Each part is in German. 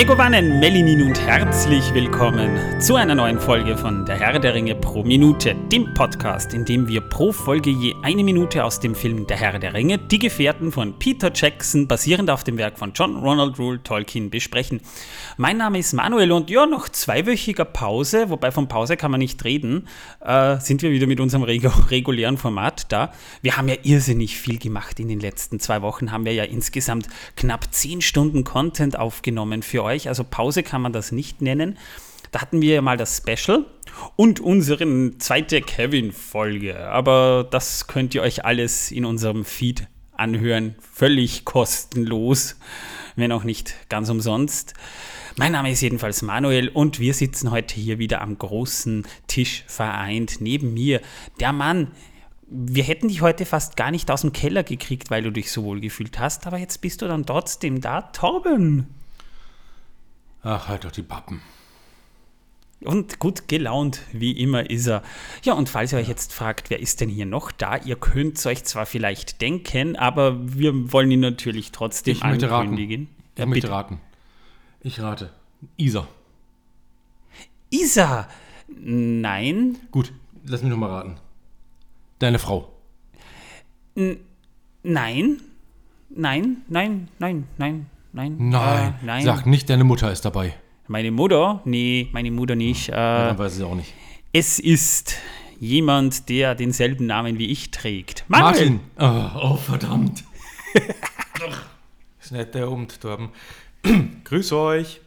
Megovanen, Melinin und herzlich willkommen zu einer neuen Folge von Der Herr der Ringe pro Minute, dem Podcast, in dem wir pro Folge je eine Minute aus dem Film Der Herr der Ringe, die Gefährten von Peter Jackson, basierend auf dem Werk von John Ronald Rule Tolkien, besprechen. Mein Name ist Manuel und ja, nach zweiwöchiger Pause, wobei von Pause kann man nicht reden, äh, sind wir wieder mit unserem regulären Format da. Wir haben ja irrsinnig viel gemacht in den letzten zwei Wochen, haben wir ja insgesamt knapp zehn Stunden Content aufgenommen für euch. Also Pause kann man das nicht nennen. Da hatten wir ja mal das Special und unsere zweite Kevin-Folge. Aber das könnt ihr euch alles in unserem Feed anhören. Völlig kostenlos, wenn auch nicht ganz umsonst. Mein Name ist jedenfalls Manuel und wir sitzen heute hier wieder am großen Tisch vereint. Neben mir der Mann, wir hätten dich heute fast gar nicht aus dem Keller gekriegt, weil du dich so wohl gefühlt hast, aber jetzt bist du dann trotzdem da, Torben. Ach, halt doch die Pappen. Und gut gelaunt, wie immer ist er. Ja, und falls ihr euch jetzt fragt, wer ist denn hier noch da? Ihr könnt es euch zwar vielleicht denken, aber wir wollen ihn natürlich trotzdem ich möchte ankündigen. Raten. Ich ja, möchte bitte. raten. Ich rate. Isa. Isa? Nein. Gut, lass mich noch mal raten. Deine Frau. N nein. Nein, nein, nein, nein, nein. Nein, äh, nein. Sag nicht, deine Mutter ist dabei. Meine Mutter? Nee, meine Mutter nicht. Äh, ja, dann weiß ich auch nicht. Es ist jemand, der denselben Namen wie ich trägt. Manuel. Martin! Oh, oh verdammt. ist nicht der Umtorben. Grüß euch.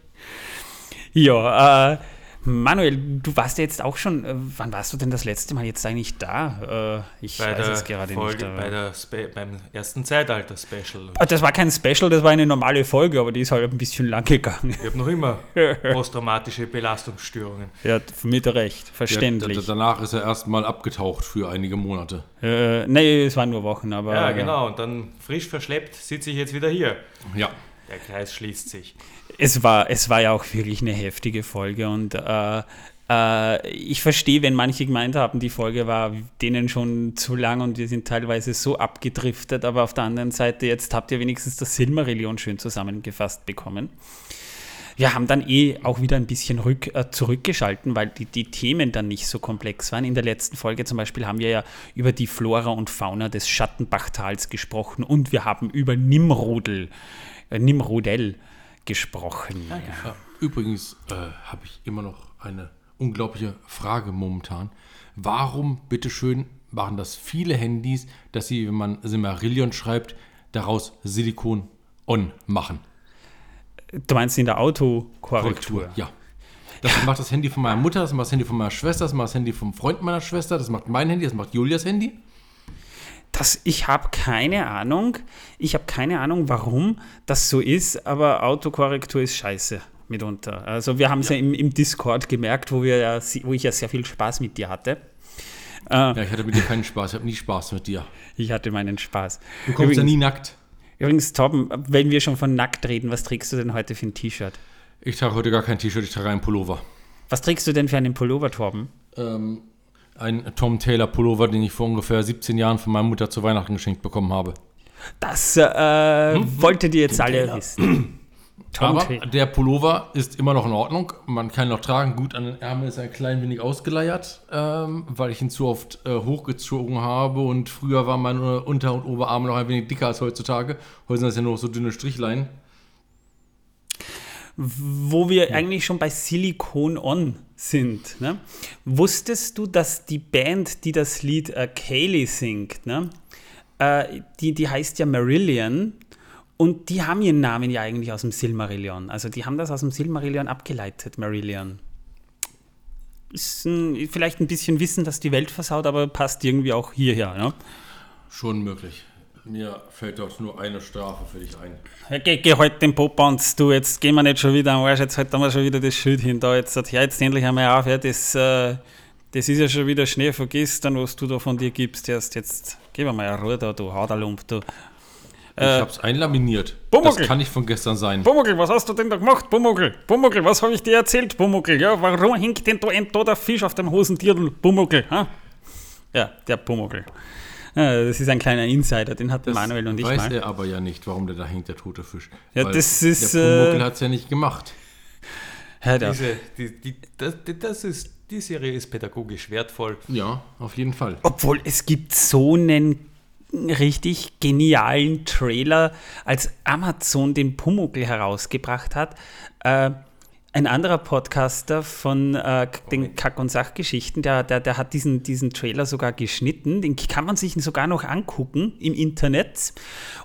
Ja, äh, Manuel, du warst ja jetzt auch schon, äh, wann warst du denn das letzte Mal jetzt eigentlich da? Äh, ich bei weiß es gerade Folge, nicht. Bei der Spe beim ersten Zeitalter-Special. Ah, das war kein Special, das war eine normale Folge, aber die ist halt ein bisschen lang gegangen. Ich habe noch immer posttraumatische Belastungsstörungen. Ja, mit Recht, verständlich. Ja, danach ist er erstmal abgetaucht für einige Monate. Äh, nee, es waren nur Wochen, aber. Ja, genau, und dann frisch verschleppt sitze ich jetzt wieder hier. Ja. Der Kreis schließt sich es war, es war ja auch wirklich eine heftige Folge und äh, äh, ich verstehe, wenn manche gemeint haben, die Folge war denen schon zu lang und wir sind teilweise so abgedriftet, aber auf der anderen Seite, jetzt habt ihr wenigstens das Silmarillion schön zusammengefasst bekommen. Wir haben dann eh auch wieder ein bisschen rück, äh, zurückgeschalten, weil die, die Themen dann nicht so komplex waren. In der letzten Folge zum Beispiel haben wir ja über die Flora und Fauna des Schattenbachtals gesprochen und wir haben über Nimrodel, äh, Nimrodel gesprochen. Ja, ja. Übrigens äh, habe ich immer noch eine unglaubliche Frage momentan. Warum, bitteschön, machen das viele Handys, dass sie, wenn man Silmarillion schreibt, daraus Silikon on machen? Du meinst in der Autokorrektur? Ja. Das ja. macht das Handy von meiner Mutter, das macht das Handy von meiner Schwester, das macht das Handy vom Freund meiner Schwester, das macht mein Handy, das macht Julias Handy. Das, ich habe keine Ahnung. Ich habe keine Ahnung, warum das so ist, aber Autokorrektur ist scheiße mitunter. Also wir haben es ja, ja im, im, Discord gemerkt, wo, wir ja, wo ich ja sehr viel Spaß mit dir hatte. Äh, ja, ich hatte mit dir keinen Spaß, ich habe nie Spaß mit dir. Ich hatte meinen Spaß. Du kommst übrigens, ja nie nackt. Übrigens, Torben, wenn wir schon von nackt reden, was trägst du denn heute für ein T-Shirt? Ich trage heute gar kein T-Shirt, ich trage einen Pullover. Was trägst du denn für einen Pullover, Torben? Ähm, ein Tom Taylor Pullover, den ich vor ungefähr 17 Jahren von meiner Mutter zu Weihnachten geschenkt bekommen habe. Das äh, hm? wolltet ihr jetzt Tom alle Taylor. wissen. Tom Aber der Pullover ist immer noch in Ordnung. Man kann ihn noch tragen. Gut, an den Ärmeln ist er ein klein wenig ausgeleiert, ähm, weil ich ihn zu oft äh, hochgezogen habe. Und früher waren meine Unter- und Oberarme noch ein wenig dicker als heutzutage. Heute sind das ja nur so dünne Strichlein wo wir ja. eigentlich schon bei Silicon On sind. Ne? Wusstest du, dass die Band, die das Lied äh, Kaylee singt, ne? Äh, die, die heißt ja Marillion und die haben ihren Namen ja eigentlich aus dem Silmarillion. Also die haben das aus dem Silmarillion abgeleitet, Marillion. Ist ein, vielleicht ein bisschen Wissen, dass die Welt versaut, aber passt irgendwie auch hierher. Ne? Schon möglich. Mir fällt doch nur eine Strafe für dich ein. Ja, geh, geh halt den Popanz, du, jetzt gehen wir nicht schon wieder am Arsch, jetzt halten wir schon wieder das Schild hin da, jetzt, ja, jetzt endlich einmal auf, ja, das, äh, das ist ja schon wieder Schnee vergestern, was du da von dir gibst, erst jetzt, mir mal Ruhe da, du Haderlump, du. Äh, ich hab's einlaminiert. Bumuckel. Das kann nicht von gestern sein. Bumuckel, was hast du denn da gemacht, Bumuckel? Bumuckel, was habe ich dir erzählt, Bumuckel? Ja, warum hängt denn da ein toter Fisch auf dem Hosentirtel, Bumuckel? Ha? Ja, der Bumuckel. Ja, das ist ein kleiner Insider, den hat Das Manuel und ich weiß mal. er aber ja nicht, warum der da hängt, der tote Fisch. Ja, Weil das ist, Der Pumuckl äh, hat es ja nicht gemacht. Auf. Diese, die, die, das, die- das ist, die Serie ist pädagogisch wertvoll. Ja, auf jeden Fall. Obwohl es gibt so einen richtig genialen Trailer, als Amazon den Pumuckl herausgebracht hat. Äh, ein anderer Podcaster von äh, den Kack- und Sachgeschichten, der, der, der hat diesen, diesen Trailer sogar geschnitten. Den kann man sich sogar noch angucken im Internet.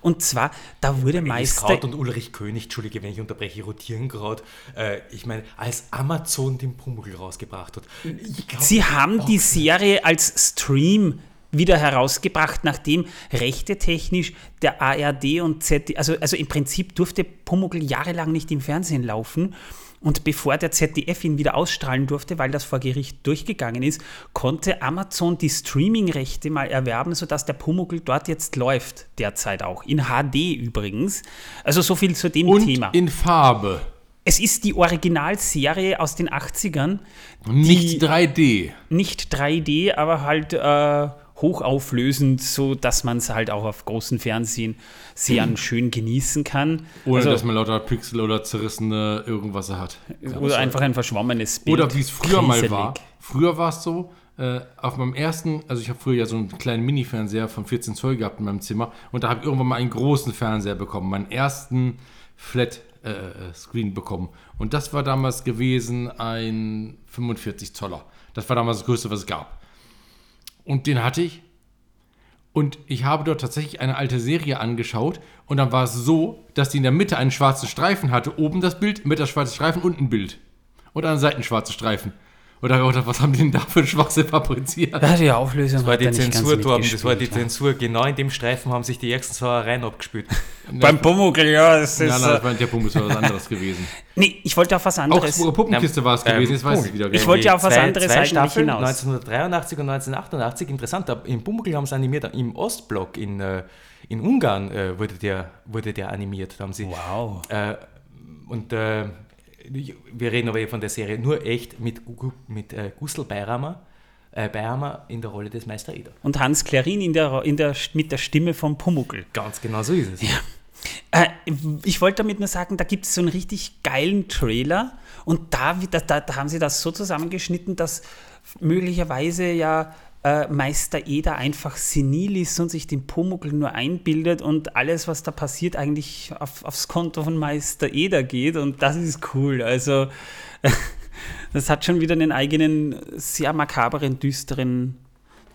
Und zwar, da wurde Alice Meister. Kraut und Ulrich König, entschuldige, wenn ich unterbreche, rotieren gerade. Äh, ich meine, als Amazon den Pumuckl rausgebracht hat. Glaub, Sie haben die Serie als Stream wieder herausgebracht, nachdem rechtetechnisch der ARD und ZDF, also, also im Prinzip durfte Pumuckl jahrelang nicht im Fernsehen laufen. Und bevor der ZDF ihn wieder ausstrahlen durfte, weil das vor Gericht durchgegangen ist, konnte Amazon die Streaming-Rechte mal erwerben, sodass der Pumuckl dort jetzt läuft, derzeit auch. In HD übrigens. Also so viel zu dem Und Thema. in Farbe. Es ist die Originalserie aus den 80ern, Nicht 3D. nicht 3D, aber halt äh, hochauflösend, so dass man es halt auch auf großen Fernsehen sehr schön genießen kann. Ohne Also- dass man lauter Pixel oder zerrissene irgendwas hat. Oder einfach ein verschwommenes Bild. Oder wie es früher mal Kriselig. war. Früher war es so, äh, auf meinem ersten, also ich habe früher ja so einen kleinen Mini-Fernseher von 14 Zoll gehabt in meinem Zimmer und da habe ich irgendwann mal einen großen Fernseher bekommen, meinen ersten Flat-Screen bekommen. Und das war damals gewesen ein 45 Zoller. Das war damals das Größte, was es gab. Und den hatte ich. Und ich habe dort tatsächlich eine alte Serie angeschaut. Und dann war es so, dass die in der Mitte einen schwarzen Streifen hatte. Oben das Bild, mit der schwarzen Streifen und ein Bild. Und an den Seiten schwarze Streifen. Und da habe ich gedacht, was haben die denn da für Schwachsinn fabriziert? Ja, die Auflösung Das war die nicht ganz Zensur, Torben, das war die mitgespielt, Zensur. Genau in dem Streifen haben sich die ersten Sauereien abgespielt. ja. Beim Pumuckl, ja, das ist... Nein, nein, das äh, war der Punkt, das war was anderes gewesen. nee, ich wollte auf was anderes... Augsburger Puppenkiste war es Ähm, gewesen, jetzt weiß ich wieder. ich wollte ja auf was zwei, anderes zwei eigentlich Staffeln, hinaus. 1983 und 1988, interessant, im Pumuckl haben sie animiert, im Ostblock in, äh, in Ungarn äh, wurde, der, wurde der animiert. Da haben sie, Wow. Äh, und äh, wir reden aber von der Serie nur echt mit, mit äh, Gustl Beirammer, äh, Beirammer in der Rolle des Meister Eder. Und Hans Klerin in der, in der, mit der Stimme vom Pumuckl. Ganz genau so ist es. Äh, ich wollte damit nur sagen, da gibt es so einen richtig geilen Trailer und da, da, da haben sie das so zusammengeschnitten, dass möglicherweise ja äh, Meister Eder einfach senil ist und sich den Pumuckl nur einbildet und alles, was da passiert, eigentlich auf, aufs Konto von Meister Eder geht und das ist cool. Also das hat schon wieder einen eigenen, sehr makaberen, düsteren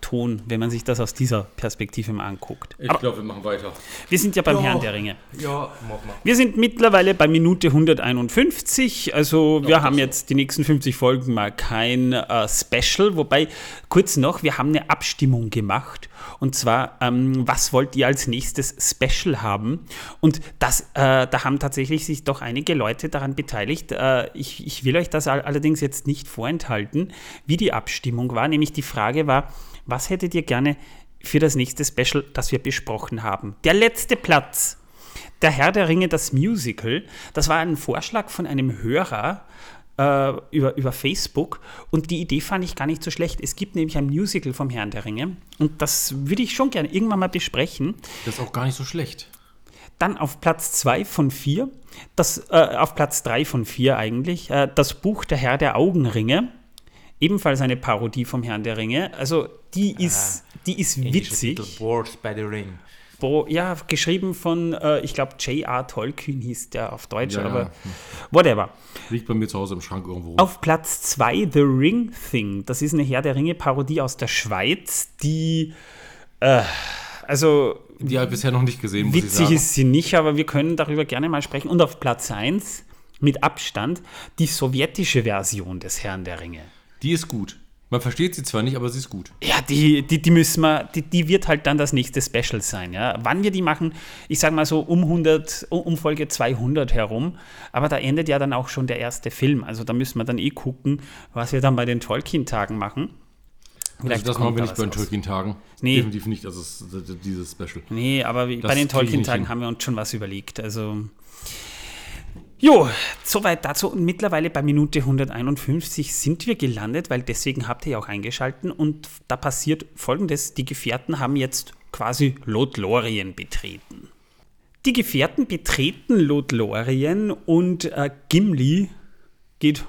Ton, wenn man sich das aus dieser Perspektive mal anguckt. Ich glaube, wir machen weiter. wir sind ja beim Ja. Herrn der Ringe. Ja, mach mal. Wir sind mittlerweile bei Minute 151. Also wir haben jetzt die nächsten 50 Folgen mal kein äh, Special. Wobei, kurz noch, wir haben eine Abstimmung gemacht. Und zwar, ähm, was wollt ihr als nächstes Special haben? Und das, äh, da haben tatsächlich sich doch einige Leute daran beteiligt. Äh, ich, ich will euch das all allerdings jetzt nicht vorenthalten, wie die Abstimmung war. Nämlich die Frage war, was hättet ihr gerne für das nächste Special, das wir besprochen haben? Der letzte Platz. Der Herr der Ringe, das Musical, das war ein Vorschlag von einem Hörer äh, über, über Facebook und die Idee fand ich gar nicht so schlecht. Es gibt nämlich ein Musical vom Herrn der Ringe und das würde ich schon gerne irgendwann mal besprechen. Das ist auch gar nicht so schlecht. Dann auf Platz 2 von 4, das, äh, auf Platz 3 von 4 eigentlich, äh, das Buch Der Herr der Augenringe. Ebenfalls eine Parodie vom Herrn der Ringe. Also die ist, die ist witzig. Wars by the Ring. Bo, ja, geschrieben von, äh, ich glaube, J.R. Tolkien hieß der auf Deutsch, Ja, ja. aber whatever. Liegt bei mir zu Hause im Schrank irgendwo. Auf Platz 2 The Ring Thing. Das ist eine Herr der Ringe-Parodie aus der Schweiz, die, äh, also Die habe ich bisher noch nicht gesehen, muss ich witzig sagen. ist sie nicht, aber wir können darüber gerne mal sprechen. Und auf Platz 1 mit Abstand die sowjetische Version des Herrn der Ringe. Die ist gut. Man versteht sie zwar nicht, aber sie ist gut. Ja, die, die, die müssen wir, die, die wird halt dann das nächste Special sein. Ja. Wann wir die machen, ich sage mal so um 100, um Folge 200 herum, aber da endet ja dann auch schon der erste Film. Also da müssen wir dann eh gucken, was wir dann bei den Tolkien-Tagen machen. also das machen wir da nicht bei den. Tolkien-Tagen. Nee. Definitiv nicht, das- dieses Special. Nee, aber Das bei den Tolkien-Tagen haben wir uns schon was überlegt. Also. Jo, soweit dazu. Und mittlerweile bei Minute 151 sind wir gelandet, weil deswegen habt ihr ja auch eingeschalten. Und da passiert folgendes: Die Gefährten haben jetzt quasi Lothlorien betreten. Die Gefährten betreten Lothlorien und äh, Gimli geht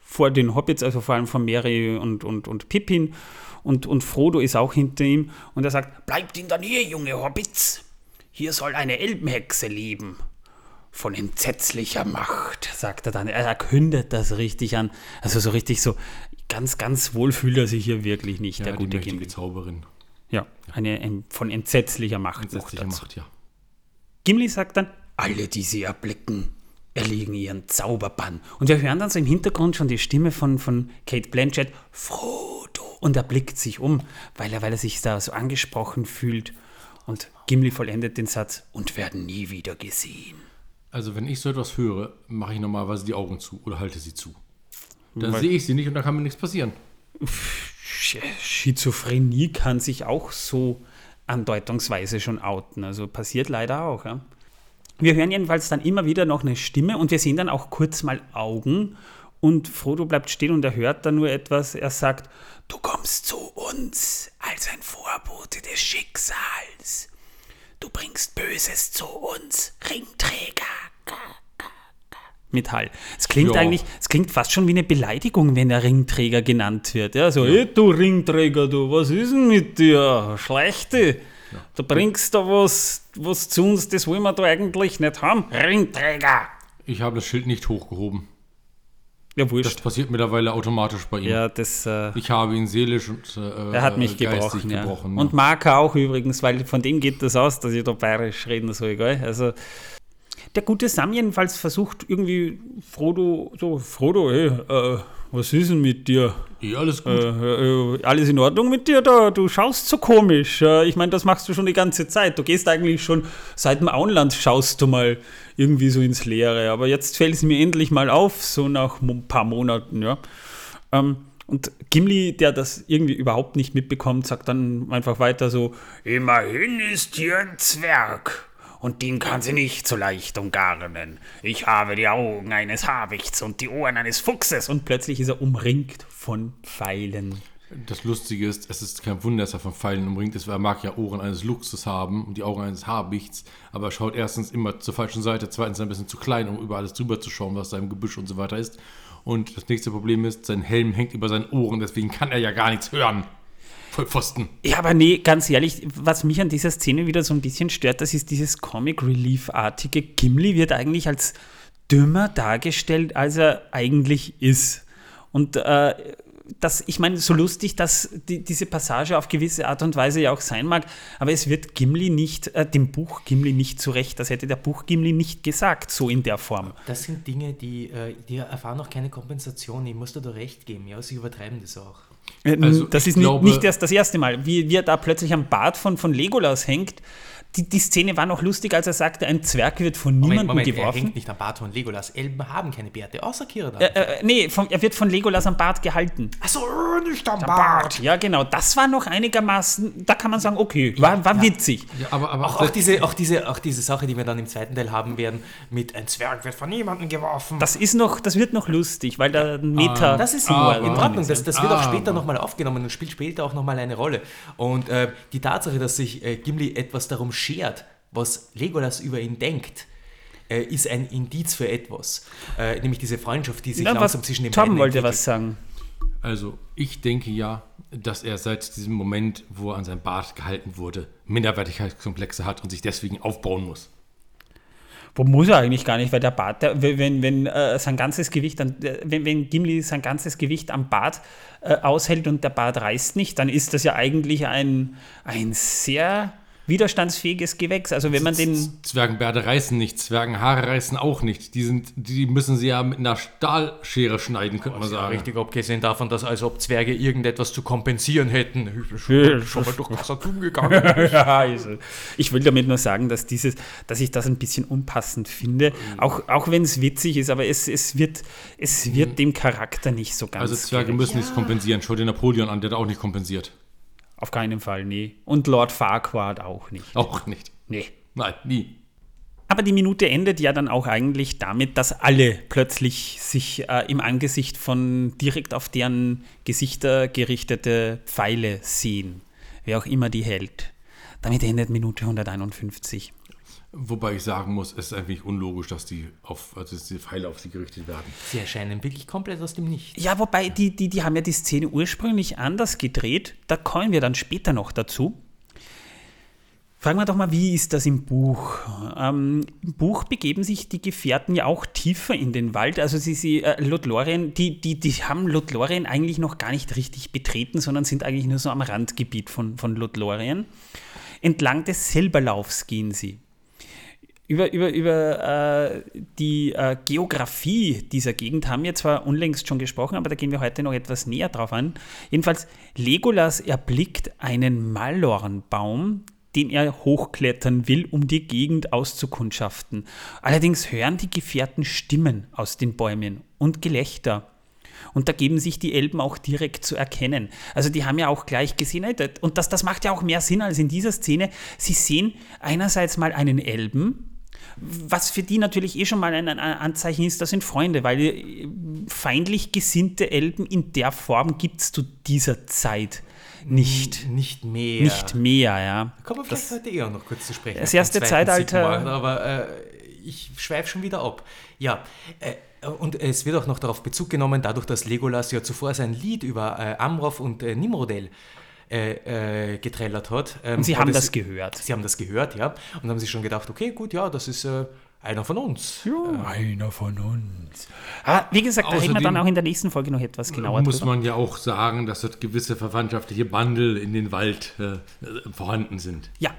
vor den Hobbits, also vor allem von Mary und, und, und Pippin und, und Frodo ist auch hinter ihm und er sagt, bleibt in der Nähe, junge Hobbits, hier soll eine Elbenhexe leben. Von entsetzlicher Macht, sagt er dann. Er kündet das richtig an. Also so richtig so, ganz, ganz wohl fühlt er sich hier wirklich nicht, Ja, der gute Gimli. Zauberin. Ja, eine, ein, von entsetzlicher Macht. noch Entsetzliche dazu. Macht, ja. Gimli sagt dann, alle, die sie erblicken, erliegen ihren Zauberbann. Und wir hören dann so im Hintergrund schon die Stimme von, von Kate Blanchett, Frodo. Und er blickt sich um, weil er, weil er sich da so angesprochen fühlt. Und Gimli vollendet den Satz, und werden nie wieder gesehen. Also wenn ich so etwas höre, mache ich normalerweise die Augen zu oder halte sie zu. Dann Weil- sehe ich sie nicht und dann kann mir nichts passieren. Sch- Schizophrenie kann sich auch so andeutungsweise schon outen. Also passiert leider auch. Ja. Wir hören jedenfalls dann immer wieder noch eine Stimme und wir sehen dann auch kurz mal Augen. Und Frodo bleibt stehen und er hört dann nur etwas. Er sagt, du kommst zu uns als ein Vorbote des Schicksals. Du bringst Böses zu uns, Ringträger. Metall. Es klingt Ja. eigentlich, es klingt fast schon wie eine Beleidigung, wenn der Ringträger genannt wird. Ja, so, "Hey, du Ringträger, du, was ist denn mit dir? Schlechte. Du bringst da was, was zu uns, das wollen wir da eigentlich nicht haben. Ringträger. Ich habe das Schild nicht hochgehoben. Ja, Das wurscht. passiert mittlerweile automatisch bei ihm. Ja, das, äh, Ich habe ihn seelisch und äh, er hat mich geistig gebrochen. Ja. gebrochen. Und Marker auch übrigens, weil von dem geht das aus, dass ich da bayerisch reden soll. Gell? Also, der gute Sam jedenfalls versucht irgendwie Frodo, so, Frodo, ey, äh, was ist denn mit dir? Eh, alles gut. Äh, äh, alles in Ordnung mit dir da? Du schaust so komisch. Äh, ich meine, das machst du schon die ganze Zeit. Du gehst eigentlich schon seit dem Auenland, schaust du mal irgendwie so ins Leere. Aber jetzt fällt es mir endlich mal auf, so nach ein paar Monaten, ja. Ähm, und Gimli, der das irgendwie überhaupt nicht mitbekommt, sagt dann einfach weiter so: Immerhin ist hier ein Zwerg. Und den kann sie nicht so leicht umgarnen. Ich habe die Augen eines Habichts und die Ohren eines Fuchses. Und plötzlich ist er umringt von Pfeilen. Das Lustige ist, es ist kein Wunder, dass er von Pfeilen umringt ist, weil er mag ja Ohren eines Luchses haben und die Augen eines Habichts, aber er schaut erstens immer zur falschen Seite, zweitens ein bisschen zu klein, um über alles drüber zu schauen, was da im Gebüsch und so weiter ist. Und das nächste Problem ist, sein Helm hängt über seinen Ohren, deswegen kann er ja gar nichts hören. Voll Pfosten. Ja, aber nee, ganz ehrlich, was mich an dieser Szene wieder so ein bisschen stört, das ist dieses Comic Relief-artige. Gimli wird eigentlich als dümmer dargestellt, als er eigentlich ist. Und äh, das, ich meine, so lustig, dass die, diese Passage auf gewisse Art und Weise ja auch sein mag, aber es wird Gimli nicht, äh, dem Buch Gimli nicht zurecht. Das hätte der Buch Gimli nicht gesagt, so in der Form. Das sind Dinge, die, äh, die erfahren auch keine Kompensation. Ich muss dir da recht geben. Ja, sie übertreiben das auch. Äh, Also, das ist nicht, glaube- nicht erst das erste Mal. Wie, wie er da plötzlich am Bart von, von Legolas hängt. Die, die Szene war noch lustig, als er sagte, ein Zwerg wird von niemandem Moment, er geworfen. hängt nicht am Bart von Legolas. Elben haben keine Bärte, außer Kiradan. Äh, äh, nee, vom, er wird von Legolas am Bart gehalten. Achso, nicht am Bart. Ja, genau. Das war noch einigermaßen, da kann man sagen, okay, war, war witzig. Ja, aber, aber Auch, auch, diese, auch, diese, auch diese Sache, die wir dann im zweiten Teil haben werden, mit ein Zwerg wird von niemandem geworfen. Das ist noch, das wird noch lustig, weil da ein Meter. Das ist in, Aber- in Ordnung. Das, das wird auch Aber- später nochmal aufgenommen und spielt später auch nochmal eine Rolle. Und äh, die Tatsache, dass sich äh, Gimli etwas darum schert, was Legolas über ihn denkt, äh, ist ein Indiz für etwas. Äh, nämlich diese Freundschaft, die sich Na, was, langsam zwischen den Tom beiden wollte entwickelt. was sagen. Also, ich denke ja, dass er seit diesem Moment, wo er an seinem Bart gehalten wurde, Minderwertigkeitskomplexe hat und sich deswegen aufbauen muss. Wo muss er eigentlich gar nicht, weil der Bart, der, wenn, wenn äh, sein ganzes Gewicht, an, äh, wenn, wenn Gimli sein ganzes Gewicht am Bart äh, aushält und der Bart reißt nicht, dann ist das ja eigentlich ein, ein sehr widerstandsfähiges Gewächs. Also wenn man den, Zwergenbärte reißen nicht, Zwergenhaare reißen auch nicht. Die, sind, die müssen sie ja mit einer Stahlschere schneiden, könnte man Ja, sagen. richtig abgesehen davon, dass als ob Zwerge irgendetwas zu kompensieren hätten. Ich bin schon, schon mal durch Kassatum gegangen. ja, also, ich will damit nur sagen, dass dieses, dass ich das ein bisschen unpassend finde, auch, auch wenn es witzig ist, aber es, es wird, es wird dem Charakter nicht so ganz. Also Zwerge gerecht. müssen nichts kompensieren. Schau dir Napoleon an, der hat auch nicht kompensiert. Auf keinen Fall, nee. Und Lord Farquaad auch nicht. Auch nicht. Nee. Nein, nie. Aber die Minute endet ja dann auch eigentlich damit, dass alle plötzlich sich äh, im Angesicht von direkt auf deren Gesichter gerichtete Pfeile sehen, wer auch immer die hält. Damit endet Minute 151. Wobei ich sagen muss, es ist eigentlich unlogisch, dass die, auf, also dass die Pfeile auf sie gerichtet werden. Sie erscheinen wirklich komplett aus dem Nichts. Ja, wobei, die, die, die haben ja die Szene ursprünglich anders gedreht. Da kommen wir dann später noch dazu. Fragen wir doch mal, wie ist das im Buch? Ähm, Im Buch begeben sich die Gefährten ja auch tiefer in den Wald. Also sie, sie äh, Lothlorien, die, die, die haben Lothlorien eigentlich noch gar nicht richtig betreten, sondern sind eigentlich nur so am Randgebiet von, von Lothlorien. Entlang des Silberlaufs gehen sie. Über, über, über äh, die äh, Geografie dieser Gegend haben wir zwar unlängst schon gesprochen, aber da gehen wir heute noch etwas näher drauf an. Jedenfalls, Legolas erblickt einen Malornbaum, den er hochklettern will, um die Gegend auszukundschaften. Allerdings hören die Gefährten Stimmen aus den Bäumen und Gelächter. Und da geben sich die Elben auch direkt zu erkennen. Also die haben ja auch gleich gesehen, und das, das macht ja auch mehr Sinn als in dieser Szene. Sie sehen einerseits mal einen Elben, was für die natürlich eh schon mal ein, Anzeichen ist, das sind Freunde, weil äh, feindlich gesinnte Elben in der Form gibt es zu dieser Zeit nicht. Nicht mehr. Nicht mehr, ja. Kommen wir vielleicht das, heute eher noch kurz zu sprechen. Das erste Zeitalter. Markt, aber äh, ich schweife schon wieder ab. Ja, äh, und es wird auch noch darauf Bezug genommen, dadurch, dass Legolas ja zuvor sein Lied über äh, Amroth und äh, Nimrodel äh, äh, getrellert hat. Ähm, und Sie haben das gehört. Sie haben das gehört, ja. Und haben sich schon gedacht, okay, gut, ja, das ist äh, einer von uns. Ja, einer von uns. Aber wie gesagt, da reden wir dann auch in der nächsten Folge noch etwas genauer Muss drüber. man ja auch sagen, dass dort gewisse verwandtschaftliche Bandel in den Wald äh, vorhanden sind. Ja,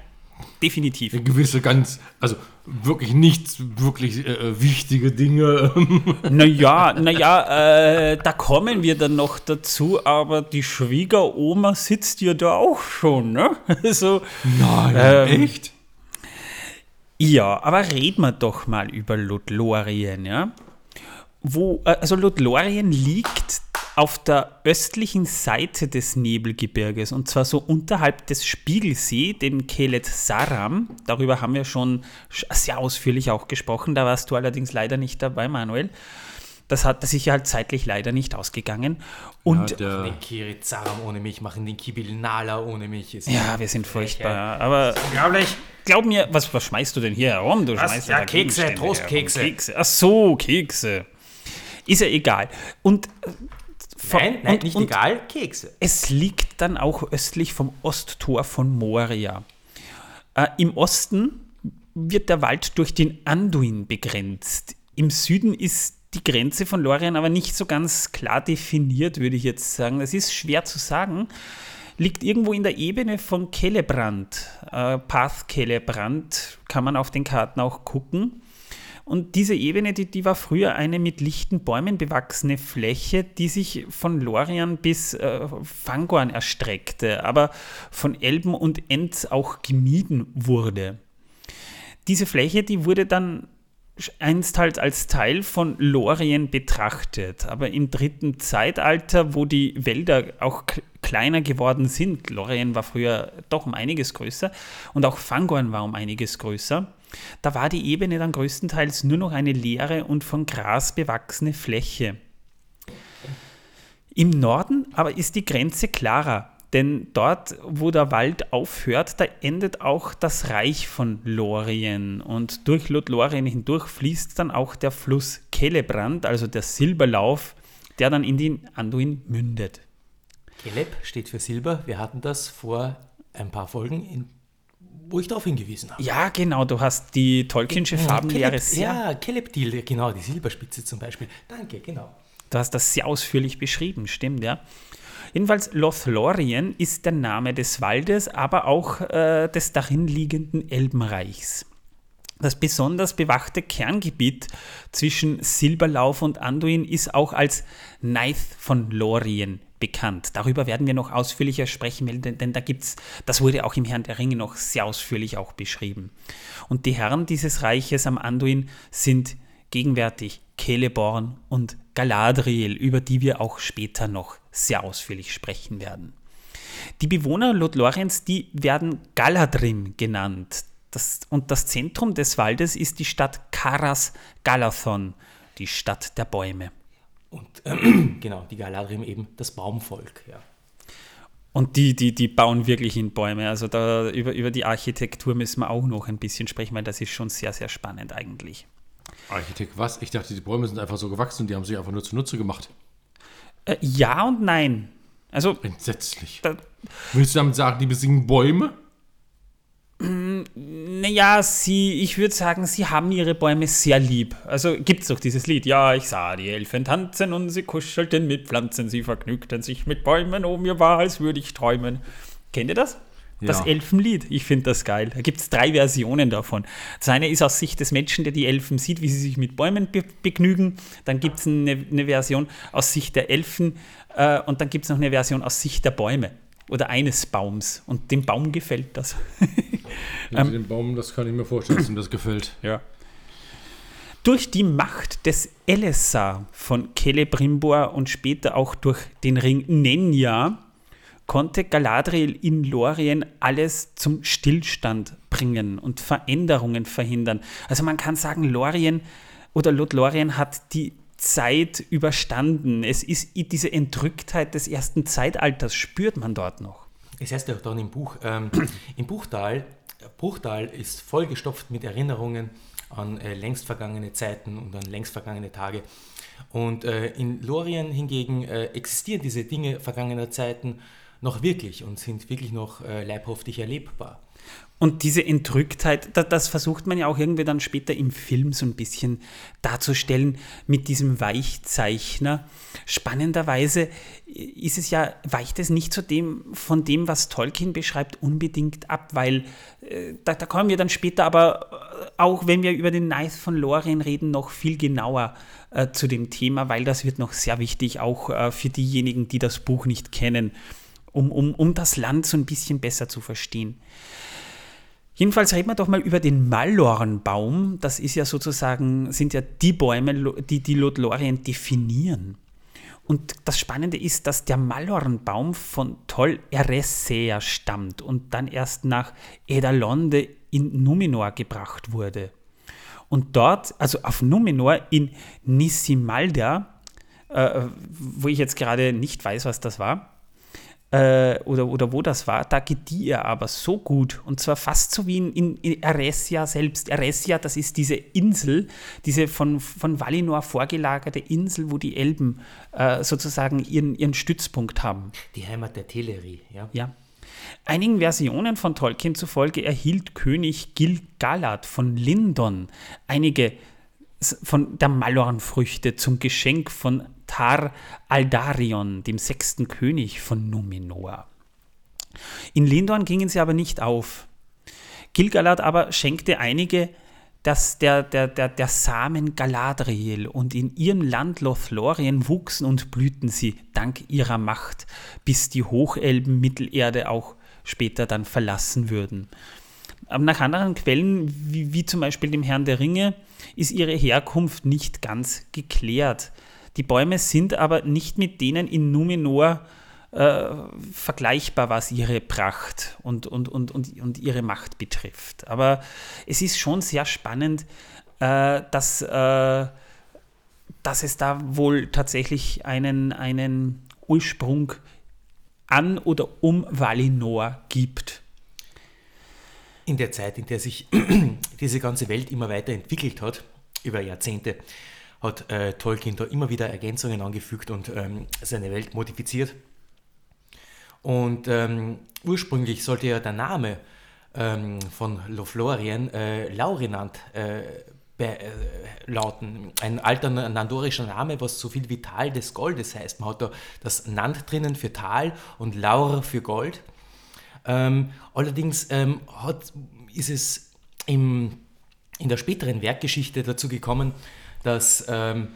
definitiv. Gewisse ganz, also wirklich nichts, wirklich äh, wichtige Dinge. Naja, naja, äh, da kommen wir dann noch dazu, aber die Schwiegeroma sitzt ja da auch schon, ne? Also, Nein, ähm, echt? Ja, aber reden wir doch mal über Lothlorien, ja? Wo, äh, also Lothlorien liegt auf der östlichen Seite des Nebelgebirges und zwar so unterhalb des Spiegelsee, den Kelet Saram. Darüber haben wir schon sehr ausführlich auch gesprochen. Da warst du allerdings leider nicht dabei, Manuel. Das hat das ist ja halt zeitlich leider nicht ausgegangen. Und ja, der den Kirit Saram ohne mich, machen den Kibil Nala ohne mich. ja, wir sind furchtbar. Aber unglaublich glaub mir, was, was schmeißt du denn hier herum? Du was? schmeißt ja, Kekse, Trostkekse. Kekse. Ach so, Kekse. Ist ja egal. Und äh, Nein, nein, und, nicht und egal, Kekse. Es liegt dann auch östlich vom Osttor von Moria. Äh, Im Osten wird der Wald durch den Anduin begrenzt. Im Süden ist die Grenze von Lorien aber nicht so ganz klar definiert, würde ich jetzt sagen. Das ist schwer zu sagen liegt irgendwo in der Ebene von Kellebrand. Äh, Path Kellebrand kann man auf den Karten auch gucken. Und diese Ebene, die, die war früher eine mit lichten Bäumen bewachsene Fläche, die sich von Lorien bis äh, Fangorn erstreckte, aber von Elben und Ents auch gemieden wurde. Diese Fläche, die wurde dann einst halt als Teil von Lorien betrachtet. Aber im dritten Zeitalter, wo die Wälder auch kleiner geworden sind, Lorien war früher doch um einiges größer und auch Fangorn war um einiges größer, da war die Ebene dann größtenteils nur noch eine leere und von Gras bewachsene Fläche. Im Norden aber ist die Grenze klarer. Denn dort, wo der Wald aufhört, da endet auch das Reich von Lorien. Und durch Lothlorien hindurch fließt dann auch der Fluss Kellebrand, also der Silberlauf, der dann in den Anduin mündet. Keleb steht für Silber. Wir hatten das vor ein paar Folgen, in, wo ich darauf hingewiesen habe. Ja, genau. Du hast die Tolkiensche Farbenlehre sehr... Ja, Kelebdil, genau, die Silberspitze zum Beispiel. Danke, genau. Du hast das sehr ausführlich beschrieben, stimmt, ja. Jedenfalls Lothlorien ist der Name des Waldes, aber auch äh, des darin liegenden Elbenreichs. Das besonders bewachte Kerngebiet zwischen Silberlauf und Anduin ist auch als Neith von Lorien bekannt. Darüber werden wir noch ausführlicher sprechen, denn, denn da gibt's, das wurde auch im Herrn der Ringe noch sehr ausführlich auch beschrieben. Und die Herren dieses Reiches am Anduin sind gegenwärtig Celeborn und Galadriel, über die wir auch später noch sehr ausführlich sprechen werden. Die Bewohner Lothloriens, die werden Galadrim genannt. Das, und das Zentrum des Waldes ist die Stadt Karas Galathon, die Stadt der Bäume. Und äh, genau, die Galadrim eben das Baumvolk, ja. Und die, die, die bauen wirklich in Bäume. Also da über, über die Architektur müssen wir auch noch ein bisschen sprechen, weil das ist schon sehr, sehr spannend eigentlich. Architekt was? Ich dachte, die Bäume sind einfach so gewachsen und die haben sich einfach nur zunutze gemacht. Äh, ja und nein. Also. Entsetzlich. Da, Willst du damit sagen, die besingen Bäume? Naja, sie, ich würde sagen, sie haben ihre Bäume sehr lieb. Also gibt es doch dieses Lied. Ja, ich sah die Elfen tanzen und sie kuschelten mit Pflanzen, sie vergnügten sich mit Bäumen, oh mir war, als würde ich träumen. Kennt ihr das? Das Ja. Elfenlied. Ich finde das geil. Da gibt es drei Versionen davon. Das eine ist aus Sicht des Menschen, der die Elfen sieht, wie sie sich mit Bäumen be begnügen. Dann gibt es eine, eine Version aus Sicht der Elfen äh, und dann gibt es noch eine Version aus Sicht der Bäume oder eines Baums. Und dem Baum gefällt das. Ähm, den Baum, das kann ich mir vorstellen, dass ihm das gefällt. Ja. Durch die Macht des Elessar von Celebrimbor und später auch durch den Ring Nenya konnte Galadriel in Lorien alles zum Stillstand bringen und Veränderungen verhindern. Also man kann sagen, Lorien oder Lothlorien hat die Zeit überstanden. Es ist diese Entrücktheit des ersten Zeitalters, spürt man dort noch. Es heißt ja auch dann im Buch, ähm, im Buchtal, Bruchtal ist vollgestopft mit Erinnerungen an äh, längst vergangene Zeiten und an längst vergangene Tage. Und äh, in Lorien hingegen äh, existieren diese Dinge vergangener Zeiten noch wirklich und sind wirklich noch äh, leibhaftig erlebbar. Und diese Entrücktheit, da, das versucht man ja auch irgendwie dann später im Film so ein bisschen darzustellen mit diesem Weichzeichner. Spannenderweise ist es ja, weicht es nicht zu dem, von dem, was Tolkien beschreibt, unbedingt ab, weil äh, da, da kommen wir dann später aber äh, auch, wenn wir über den Knight von Lorien reden, noch viel genauer äh, zu dem Thema, weil das wird noch sehr wichtig, auch äh, für diejenigen, die das Buch nicht kennen, um, um, um das Land so ein bisschen besser zu verstehen. Jedenfalls reden wir doch mal über den Malornbaum. Das ist ja sozusagen, sind ja die Bäume, die die Lothlorien definieren. Und das Spannende ist, dass der Malornbaum von Tol Eressëa stammt und dann erst nach Edalonde in Numenor gebracht wurde. Und dort, also auf Numenor in Nisimalda, äh, wo ich jetzt gerade nicht weiß, was das war, äh, oder, oder wo das war, da gedieh er aber so gut. Und zwar fast so wie in, in, in Eresia selbst. Eresia, das ist diese Insel, diese von, von Valinor vorgelagerte Insel, wo die Elben äh, sozusagen ihren, ihren Stützpunkt haben. Die Heimat der Teleri, ja. Ja. Einigen Versionen von Tolkien zufolge erhielt König Gil-galad von Lindon einige von der Malornfrüchte zum Geschenk von Tar Aldarion, dem sechsten König von Numenor. In Lindorn gingen sie aber nicht auf. Gilgalad aber schenkte einige das, der, der, der, der Samen Galadriel und in ihrem Land Lothlorien wuchsen und blühten sie dank ihrer Macht, bis die Hochelben Mittelerde auch später dann verlassen würden. Aber nach anderen Quellen, wie, wie zum Beispiel dem Herrn der Ringe, ist ihre Herkunft nicht ganz geklärt. Die Bäume sind aber nicht mit denen in Numenor äh, vergleichbar, was ihre Pracht und, und, und, und, und ihre Macht betrifft. Aber es ist schon sehr spannend, äh, dass, äh, dass es da wohl tatsächlich einen, einen Ursprung an oder um Valinor gibt. In der Zeit, in der sich diese ganze Welt immer weiter entwickelt hat, über Jahrzehnte, hat äh, Tolkien da immer wieder Ergänzungen angefügt und ähm, seine Welt modifiziert. Und ähm, ursprünglich sollte ja der Name ähm, von Lothlorien äh, Laurinant äh, be- äh, lauten. Ein alter nandorischer Name, was so viel wie Tal des Goldes heißt. Man hat da das Nand drinnen für Tal und Laur für Gold. Ähm, allerdings ähm, hat, ist es im, in der späteren Werkgeschichte dazu gekommen, dass ähm,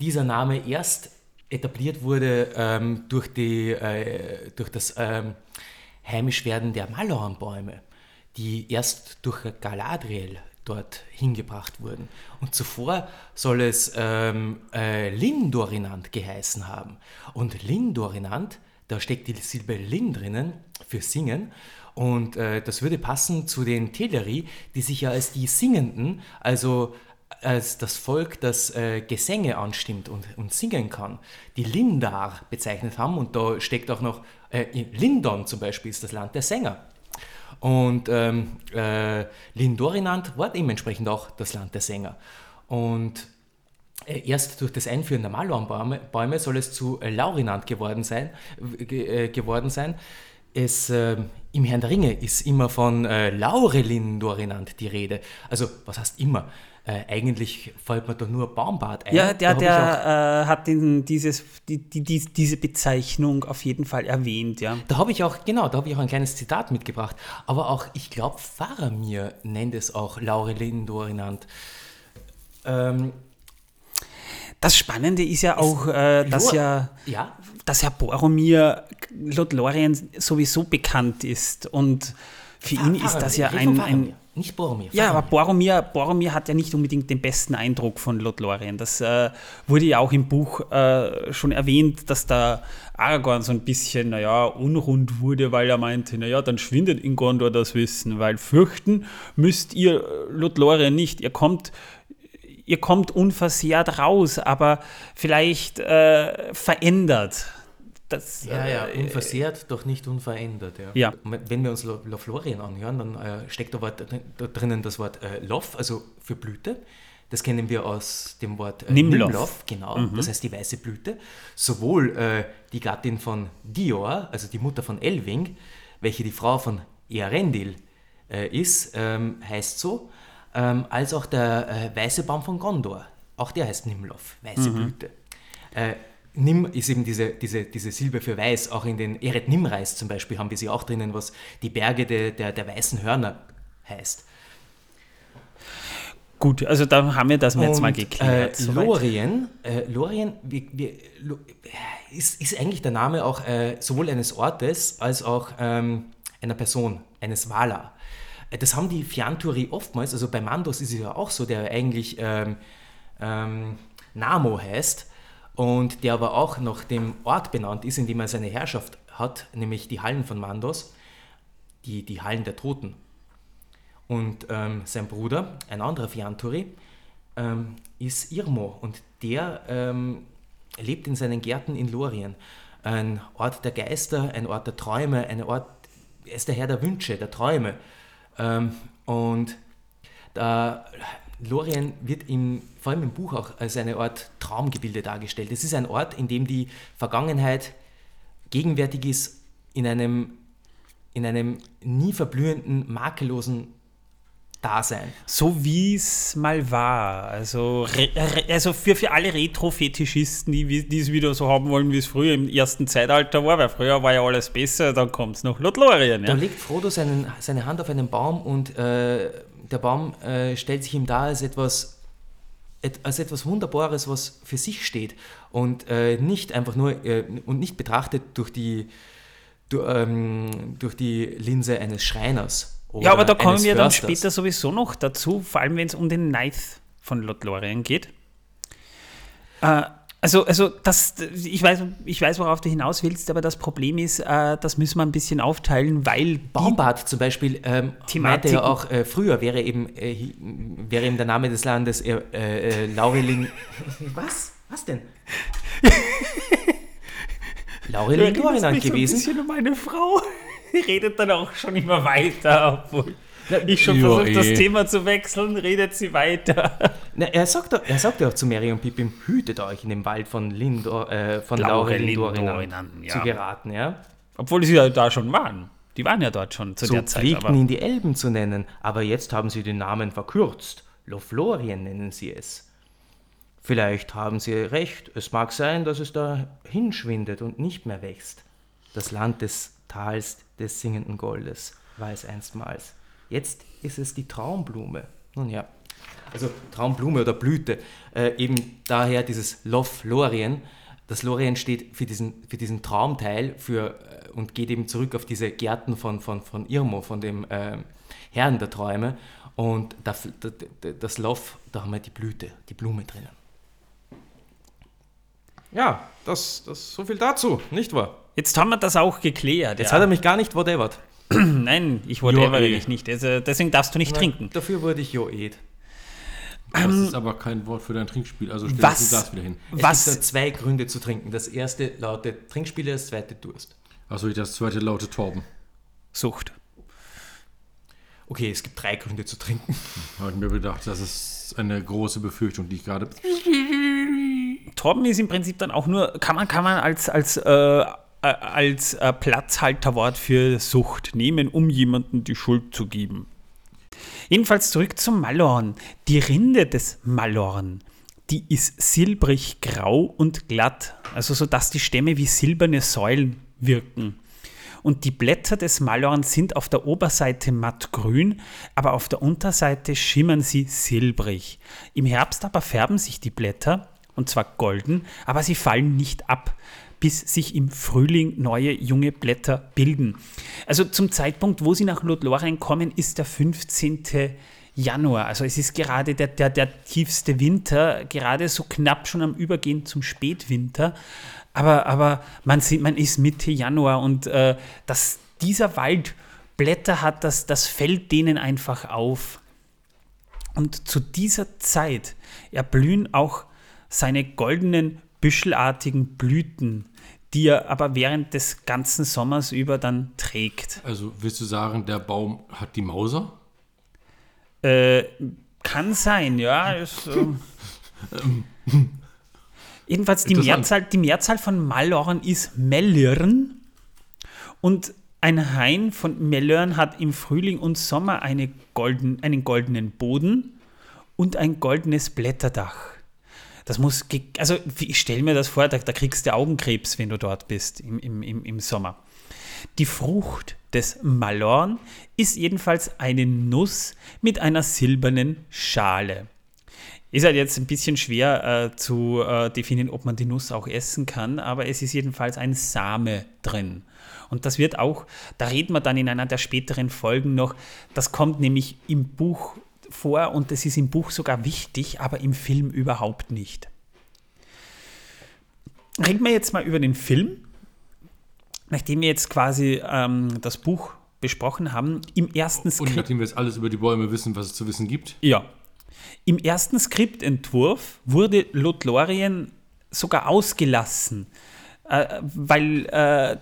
dieser Name erst etabliert wurde ähm, durch, die, äh, durch das ähm, Heimischwerden der Malornbäume, die erst durch Galadriel dort hingebracht wurden. Und zuvor soll es ähm, äh, Lindorinant geheißen haben. Und Lindorinant, da steckt die Silbe Lin drinnen für Singen. Und äh, das würde passen zu den Teleri, die sich ja als die Singenden, also als das Volk, das äh, Gesänge anstimmt und, und singen kann, die Lindar bezeichnet haben. Und da steckt auch noch, äh, Lindon zum Beispiel ist das Land der Sänger. Und ähm, äh, Lindorinand war dementsprechend auch das Land der Sänger. Und erst durch das Einführen der Malornbäume soll es zu äh, Laurinand geworden sein. Äh, geworden sein. Es, äh, Im Herrn der Ringe ist immer von äh, Laurelin Dorinand die Rede. Also, was heißt immer? Äh, eigentlich fällt mir doch nur Baumbart ein. Ja, der, der äh, hat den, dieses, die, die, die, diese Bezeichnung auf jeden Fall erwähnt, ja. Da habe ich auch, genau, da habe ich auch ein kleines Zitat mitgebracht. Aber auch, ich glaube, Faramir nennt es auch Laurelin Dorinand. Ähm, das Spannende ist ja auch, äh, dass, ja, ja, dass Herr Boromir Lothlorien sowieso bekannt ist. Und für ihn ist das ja ein, ein nicht Boromir. Ja, aber Boromir, Boromir hat ja nicht unbedingt den besten Eindruck von Lothlorien. Das äh, wurde ja auch im Buch äh, schon erwähnt, dass da Aragorn so ein bisschen, naja, unrund wurde, weil er meinte, naja, dann schwindet in Gondor das Wissen, weil fürchten müsst ihr Lothlorien nicht. Ihr kommt ihr kommt unversehrt raus, aber vielleicht äh, verändert. Das, ja, ja, äh, unversehrt, doch nicht unverändert. Ja. ja. Wenn wir uns Lothlorien anhören, dann äh, steckt da, Wort, da, drinnen das Wort äh, Lof, also für Blüte. Das kennen wir aus dem Wort äh, Nimlof. Nimlof genau, mhm. das heißt die weiße Blüte. Sowohl äh, die Gattin von Dior, also die Mutter von Elwing, welche die Frau von Earendil äh, ist, ähm, heißt so, ähm, als auch der äh, weiße Baum von Gondor. Auch der heißt Nimlof, weiße mhm. Blüte. Äh, Nim ist eben diese, diese, diese Silbe für weiß. Auch in den Eret Nimreis zum Beispiel haben wir sie auch drinnen, was die Berge de, der, der weißen Hörner heißt. Gut, also da haben wir das Und, jetzt mal geklärt. Äh, Lorien, äh, Lorien wir, wir, ist, ist eigentlich der Name auch äh, sowohl eines Ortes als auch ähm, einer Person, eines Wala. Das haben die Fianturi oftmals, also bei Mandos ist es ja auch so, der eigentlich ähm, ähm, Namo heißt und der aber auch nach dem Ort benannt ist, in dem er seine Herrschaft hat, nämlich die Hallen von Mandos, die, die Hallen der Toten. Und ähm, sein Bruder, ein anderer Fianturi, ähm, ist Irmo und der ähm, lebt in seinen Gärten in Lorien. Ein Ort der Geister, ein Ort der Träume, ein Ort, er ist der Herr der Wünsche, der Träume. Ähm, und da, Lorien wird im, vor allem im Buch auch als eine Art Traumgebilde dargestellt. Es ist ein Ort, in dem die Vergangenheit gegenwärtig ist in einem, in einem nie verblühenden, makellosen Dasein. So wie es mal war. Also, also für, für alle Retro-Fetischisten, die, die es wieder so haben wollen, wie es früher im ersten Zeitalter war, weil früher war ja alles besser, dann kommt es noch Lothlorien. Ja? Da legt Frodo seinen, seine Hand auf einen Baum und äh, der Baum äh, stellt sich ihm dar als etwas, et, als etwas Wunderbares, was für sich steht und äh, nicht einfach nur äh, und nicht betrachtet durch die, durch, ähm, durch die Linse eines Schreiners ja, aber da kommen wir dann später sowieso noch dazu, vor allem wenn es um den Ninth von Lothlorien geht. Äh, also, also das, ich, weiß, ich weiß, worauf du hinaus willst, aber das Problem ist, äh, das müssen wir ein bisschen aufteilen, weil. Baumbart zum Beispiel ähm, meinte ja auch, äh, früher wäre eben, äh, wäre eben der Name des Landes äh, äh, Laurelin. Was? Was denn? Laurelin Dorinant gewesen. ein bisschen um meine Frau. redet dann auch schon immer weiter, obwohl ich schon versucht, das eh. Thema zu wechseln, redet sie weiter. Na, er, sagt, er sagt ja auch zu Mary und Pippin, hütet euch in den Wald von, Lindor, äh, von Laure Lindorinan ja. zu geraten. Ja? Obwohl sie ja da schon waren. Die waren ja dort schon zu so der Zeit. Sie pflegten ihn die Elben zu nennen, aber jetzt haben sie den Namen verkürzt. Lothlorien nennen sie es. Vielleicht haben sie recht, es mag sein, dass es da hinschwindet und nicht mehr wächst. Das Land des Tals des singenden Goldes war es einstmals. Jetzt ist es die Traumblume. Nun ja, also Traumblume oder Blüte, äh, eben daher dieses Lof Lorien. Das Lorien steht für diesen, für diesen Traumteil für, äh, und geht eben zurück auf diese Gärten von, von, von Irmo, von dem äh, Herrn der Träume. Und das, das Lof, da haben wir die Blüte, die Blume drinnen. Ja, das, das so viel dazu, nicht wahr? Jetzt haben wir das auch geklärt. Jetzt ja. hat er mich gar nicht whatevert. Nein, ich whatever dich nicht. Also deswegen darfst du nicht Na, trinken. Dafür wurde ich Joed. Das ist aber kein Wort für dein Trinkspiel, also stell was- das Glas wieder hin. Es Was? gibt da zwei Gründe zu trinken. Das erste lautet Trinkspiele, das zweite Durst. Achso, das zweite laute Torben. Sucht. Okay, es gibt drei Gründe zu trinken. Habe ich mir gedacht, das ist eine große Befürchtung, die ich gerade. Torben ist im Prinzip dann auch nur, kann man, kann man als, als, äh, als äh, Platzhalterwort für Sucht nehmen, um jemandem die Schuld zu geben. Jedenfalls zurück zum Malorn. Die Rinde des Malorn, die ist silbrig grau und glatt, also so dass die Stämme wie silberne Säulen wirken. Und die Blätter des Malorn sind auf der Oberseite mattgrün, aber auf der Unterseite schimmern sie silbrig. Im Herbst aber färben sich die Blätter, und zwar golden, aber sie fallen nicht ab, bis sich im Frühling neue junge Blätter bilden. Also zum Zeitpunkt, wo sie nach Lothlorien kommen, ist der 15. Januar. Also es ist gerade der, der, der tiefste Winter, gerade so knapp schon am Übergehen zum Spätwinter. Aber, aber man, sieht, man ist Mitte Januar und äh, dass dieser Wald Blätter hat, das, das fällt denen einfach auf. Und zu dieser Zeit erblühen auch seine goldenen, büschelartigen Blüten, die er aber während des ganzen Sommers über dann trägt. Also willst du sagen, der Baum hat die Mauser? Äh, kann sein, ja. Ist, ähm, jedenfalls die. Mehrzahl, die Mehrzahl von Malorn ist Mellirn und ein Hain von Mellörn hat im Frühling und Sommer eine golden, einen goldenen Boden und ein goldenes Blätterdach. Das muss, also ich stelle mir das vor, da, da kriegst du Augenkrebs, wenn du dort bist im, im, im, im Sommer. Die Frucht des Malorn ist jedenfalls eine Nuss mit einer silbernen Schale. Ist halt jetzt ein bisschen schwer äh, zu äh, definieren, ob man die Nuss auch essen kann, aber es ist jedenfalls ein Same drin. Und das wird auch, da reden wir dann in einer der späteren Folgen noch, das kommt nämlich im Buch vor und das ist im Buch sogar wichtig, aber im Film überhaupt nicht. Reden wir jetzt mal über den Film. Nachdem wir jetzt quasi ähm, das Buch besprochen haben, im ersten Und Skript. nachdem wir jetzt alles über die Bäume wissen, was es zu wissen gibt. Ja. Im ersten Skriptentwurf wurde Lothlorien sogar ausgelassen, äh, weil äh,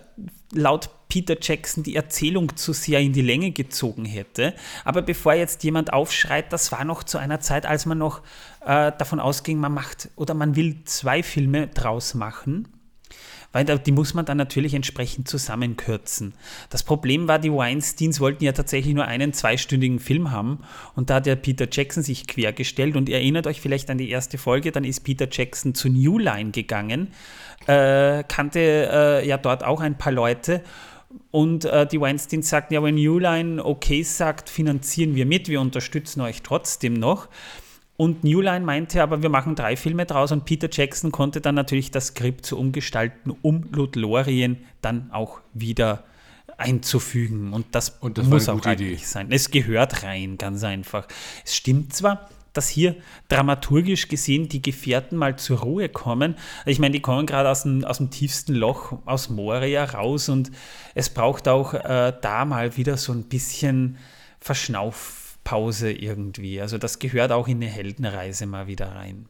laut Peter Jackson die Erzählung zu sehr in die Länge gezogen hätte. Aber bevor jetzt jemand aufschreit, das war noch zu einer Zeit, als man noch äh, davon ausging, man macht oder man will zwei Filme draus machen. Weil die muss man dann natürlich entsprechend zusammenkürzen. Das Problem war, die Weinsteins wollten ja tatsächlich nur einen zweistündigen Film haben und da hat der Peter Jackson sich quergestellt und ihr erinnert euch vielleicht an die erste Folge, dann ist Peter Jackson zu New Line gegangen, äh, kannte äh, ja dort auch ein paar Leute und äh, die Weinsteins sagten, ja, wenn New Line okay sagt, finanzieren wir mit, wir unterstützen euch trotzdem noch. Und New Line meinte aber, wir machen drei Filme draus und Peter Jackson konnte dann natürlich das Skript so umgestalten, um Lothlorien dann auch wieder einzufügen. Und das, Und das muss auch Idee. eigentlich sein. Es gehört rein, ganz einfach. Es stimmt zwar, dass hier dramaturgisch gesehen die Gefährten mal zur Ruhe kommen. Ich meine, die kommen gerade aus dem, aus dem tiefsten Loch, aus Moria raus und es braucht auch äh, da mal wieder so ein bisschen Verschnaufpause irgendwie. Also das gehört auch in eine Heldenreise mal wieder rein.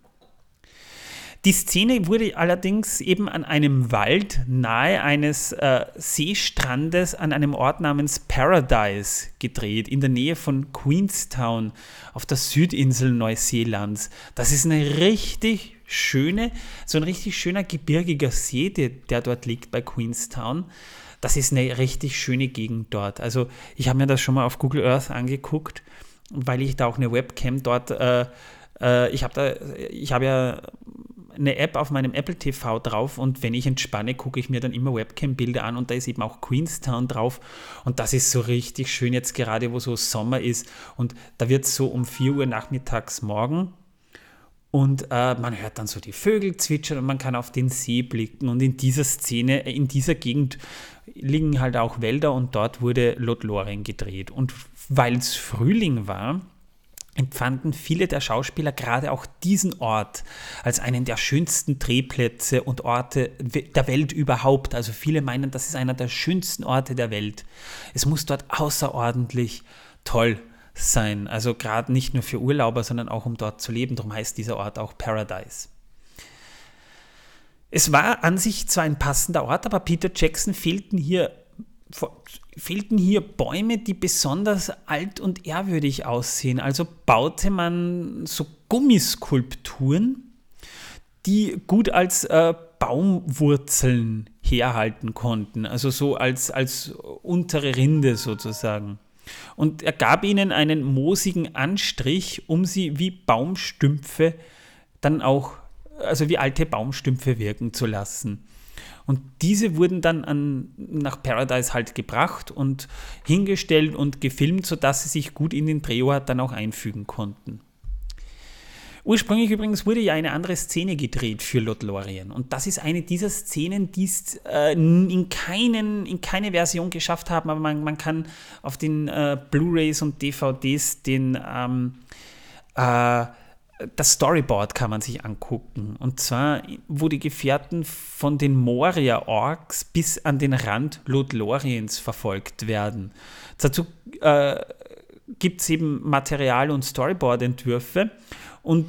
Die Szene wurde allerdings eben an einem Wald nahe eines äh, Seestrandes an einem Ort namens Paradise gedreht, in der Nähe von Queenstown auf der Südinsel Neuseelands. Das ist eine richtig schöne, so ein richtig schöner gebirgiger See, der, der dort liegt bei Queenstown. Das ist eine richtig schöne Gegend dort. Also ich habe mir das schon mal auf Google Earth angeguckt, weil ich da auch eine Webcam dort, äh, äh, ich habe da, ich habe ja eine App auf meinem Apple TV drauf und wenn ich entspanne, gucke ich mir dann immer Webcam-Bilder an und da ist eben auch Queenstown drauf und das ist so richtig schön jetzt gerade, wo so Sommer ist und da wird es so um 4 Uhr nachmittags morgen und äh, man hört dann so die Vögel zwitschern und man kann auf den See blicken und in dieser Szene, äh, in dieser Gegend liegen halt auch Wälder und dort wurde Lothlorien gedreht und weil es Frühling war, empfanden viele der Schauspieler gerade auch diesen Ort als einen der schönsten Drehplätze und Orte der Welt überhaupt. Also viele meinen, das ist einer der schönsten Orte der Welt. Es muss dort außerordentlich toll sein. Also gerade nicht nur für Urlauber, sondern auch um dort zu leben. Darum heißt dieser Ort auch Paradise. Es war an sich zwar ein passender Ort, aber Peter Jackson fehlten hier, fehlten hier Bäume, die besonders alt und ehrwürdig aussehen. Also baute man so Gummiskulpturen, die gut als äh, Baumwurzeln herhalten konnten, also so als, als untere Rinde sozusagen. Und er gab ihnen einen moosigen Anstrich, um sie wie Baumstümpfe dann auch, also wie alte Baumstümpfe wirken zu lassen. Und diese wurden dann an, nach Paradise halt gebracht und hingestellt und gefilmt, sodass sie sich gut in den Drehort dann auch einfügen konnten. Ursprünglich übrigens wurde ja eine andere Szene gedreht für Lothlorien. Und das ist eine dieser Szenen, die es äh, in, keinen, in keine Version geschafft haben, aber man, man kann auf den äh, Blu-rays und DVDs den ähm, äh, das Storyboard kann man sich angucken. Und zwar, wo die Gefährten von den Moria-Orks bis an den Rand Lothloriens verfolgt werden. Dazu äh, gibt es eben Material- und Storyboard-Entwürfe. Und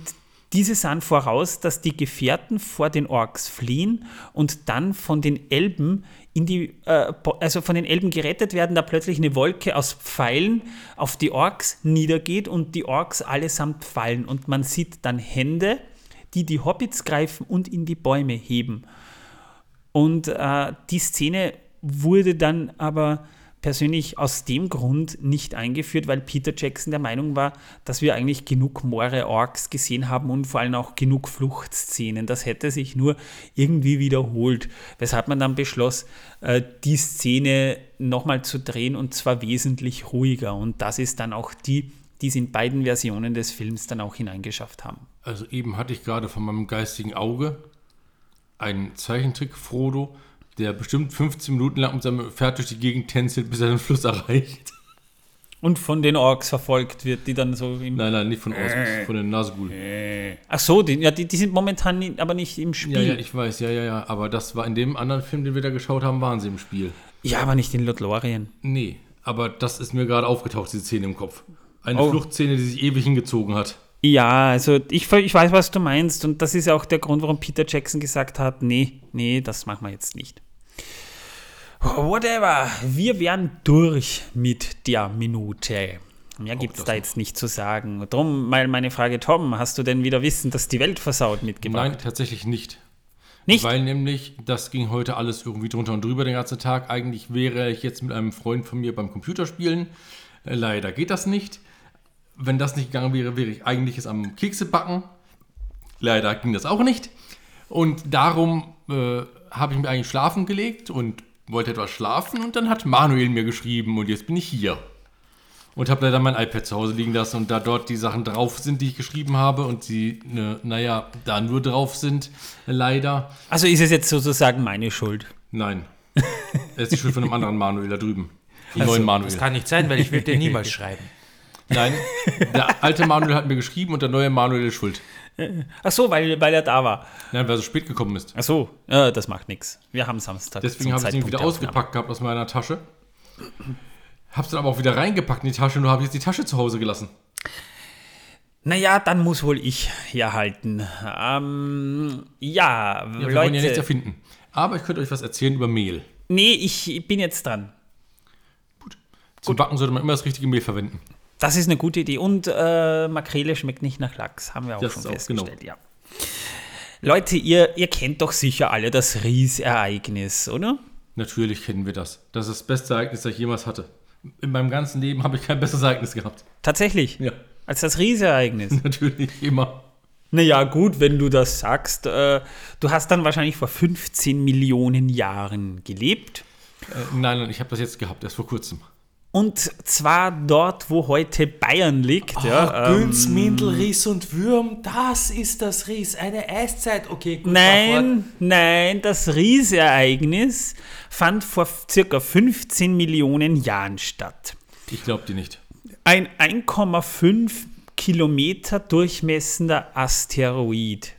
diese sahen voraus, dass die Gefährten vor den Orks fliehen und dann von den Elben in die, äh, also von den Elben gerettet werden, da plötzlich eine Wolke aus Pfeilen auf die Orks niedergeht und die Orks allesamt fallen und man sieht dann Hände, die die Hobbits greifen und in die Bäume heben. Und äh, die Szene wurde dann aber persönlich aus dem Grund nicht eingeführt, weil Peter Jackson der Meinung war, dass wir eigentlich genug Moore-Orks gesehen haben und vor allem auch genug Fluchtszenen. Das hätte sich nur irgendwie wiederholt, weshalb man dann beschloss, äh, die Szene nochmal zu drehen und zwar wesentlich ruhiger. Und das ist dann auch die, die es in beiden Versionen des Films dann auch hineingeschafft haben. Also eben hatte ich gerade von meinem geistigen Auge einen Zeichentrick Frodo, der bestimmt 15 Minuten lang mit seinem Pferd durch die Gegend tänzelt, bis er den Fluss erreicht. Und von den Orks verfolgt wird, die dann so im. Nein, nein, nicht von Orks, äh, von den Nazgul. Äh. Ach so, die, ja, die, die sind momentan nie, aber nicht im Spiel. Ja, ja, ich weiß, ja, ja, ja. Aber das war in dem anderen Film, den wir da geschaut haben, waren sie im Spiel. Ja, aber nicht in Lothlorien. Nee, aber das ist mir gerade aufgetaucht, diese Szene im Kopf. Eine oh. Fluchtszene, die sich ewig hingezogen hat. Ja, also ich, ich weiß, was du meinst. Und das ist ja auch der Grund, warum Peter Jackson gesagt hat: nee, nee, das machen wir jetzt nicht. Whatever. Wir wären durch mit der Minute. Mehr gibt es da jetzt nicht zu sagen. Drum mal meine Frage, Tom, hast du denn wieder Wissen, dass die Welt versaut mitgebracht? Nein, tatsächlich nicht. Nicht? Weil nämlich, das ging heute alles irgendwie drunter und drüber den ganzen Tag. Eigentlich wäre ich jetzt mit einem Freund von mir beim Computerspielen. Äh, leider geht das nicht. Wenn das nicht gegangen wäre, wäre ich eigentlich es am Kekse backen. Leider ging das auch nicht. Und darum äh, habe ich mich eigentlich schlafen gelegt und wollte etwas schlafen und dann hat Manuel mir geschrieben und jetzt bin ich hier. Und habe leider mein iPad zu Hause liegen lassen und da dort die Sachen drauf sind, die ich geschrieben habe und sie, ne, naja, da nur drauf sind, leider. Also ist es jetzt sozusagen meine Schuld? Nein. Es ist die Schuld von einem anderen Manuel da drüben. Vom also, neuen Manuel. Das kann nicht sein, weil ich will dir niemals schreiben. Nein, der alte Manuel hat mir geschrieben und der neue Manuel ist schuld. Ach so, weil, weil er da war. Nein, weil er so spät gekommen ist. Ach so, ja, das macht nichts. Wir haben Samstag. Deswegen habe ich ihn wieder ausgepackt gehabt aus meiner Tasche. Hab's dann aber auch wieder reingepackt in die Tasche, nur habe ich jetzt die Tasche zu Hause gelassen. Naja, dann muss wohl ich herhalten. Ähm, ja, ja, wir Leute. wollen ja nichts erfinden. Aber ich könnte euch was erzählen über Mehl. Nee, ich bin jetzt dran. Gut. Zum. Backen sollte man immer das richtige Mehl verwenden. Das ist eine gute Idee. Und äh, Makrele schmeckt nicht nach Lachs, haben wir auch das schon festgestellt, auch, genau. ja. Leute, ihr, ihr kennt doch sicher alle das Ries-Ereignis, oder? Natürlich kennen wir das. Das ist das beste Ereignis, das ich jemals hatte. In meinem ganzen Leben habe ich kein besseres Ereignis gehabt. Tatsächlich? Ja. Als das Ries-Ereignis? Natürlich, immer. Naja, gut, wenn du das sagst. Äh, du hast dann wahrscheinlich vor 15 Millionen Jahren gelebt. Äh, nein, nein, ich habe das jetzt gehabt, erst vor kurzem. Und zwar dort, wo heute Bayern liegt. Oh, ja, Günz, ähm, Mindel, Ries und Würm, das ist das Ries, eine Eiszeit. Okay, gut. Nein, nein, das Ries-Ereignis fand vor circa 15 Millionen Jahren statt. Ich glaube die nicht. Ein 1,5 Kilometer durchmessender Asteroid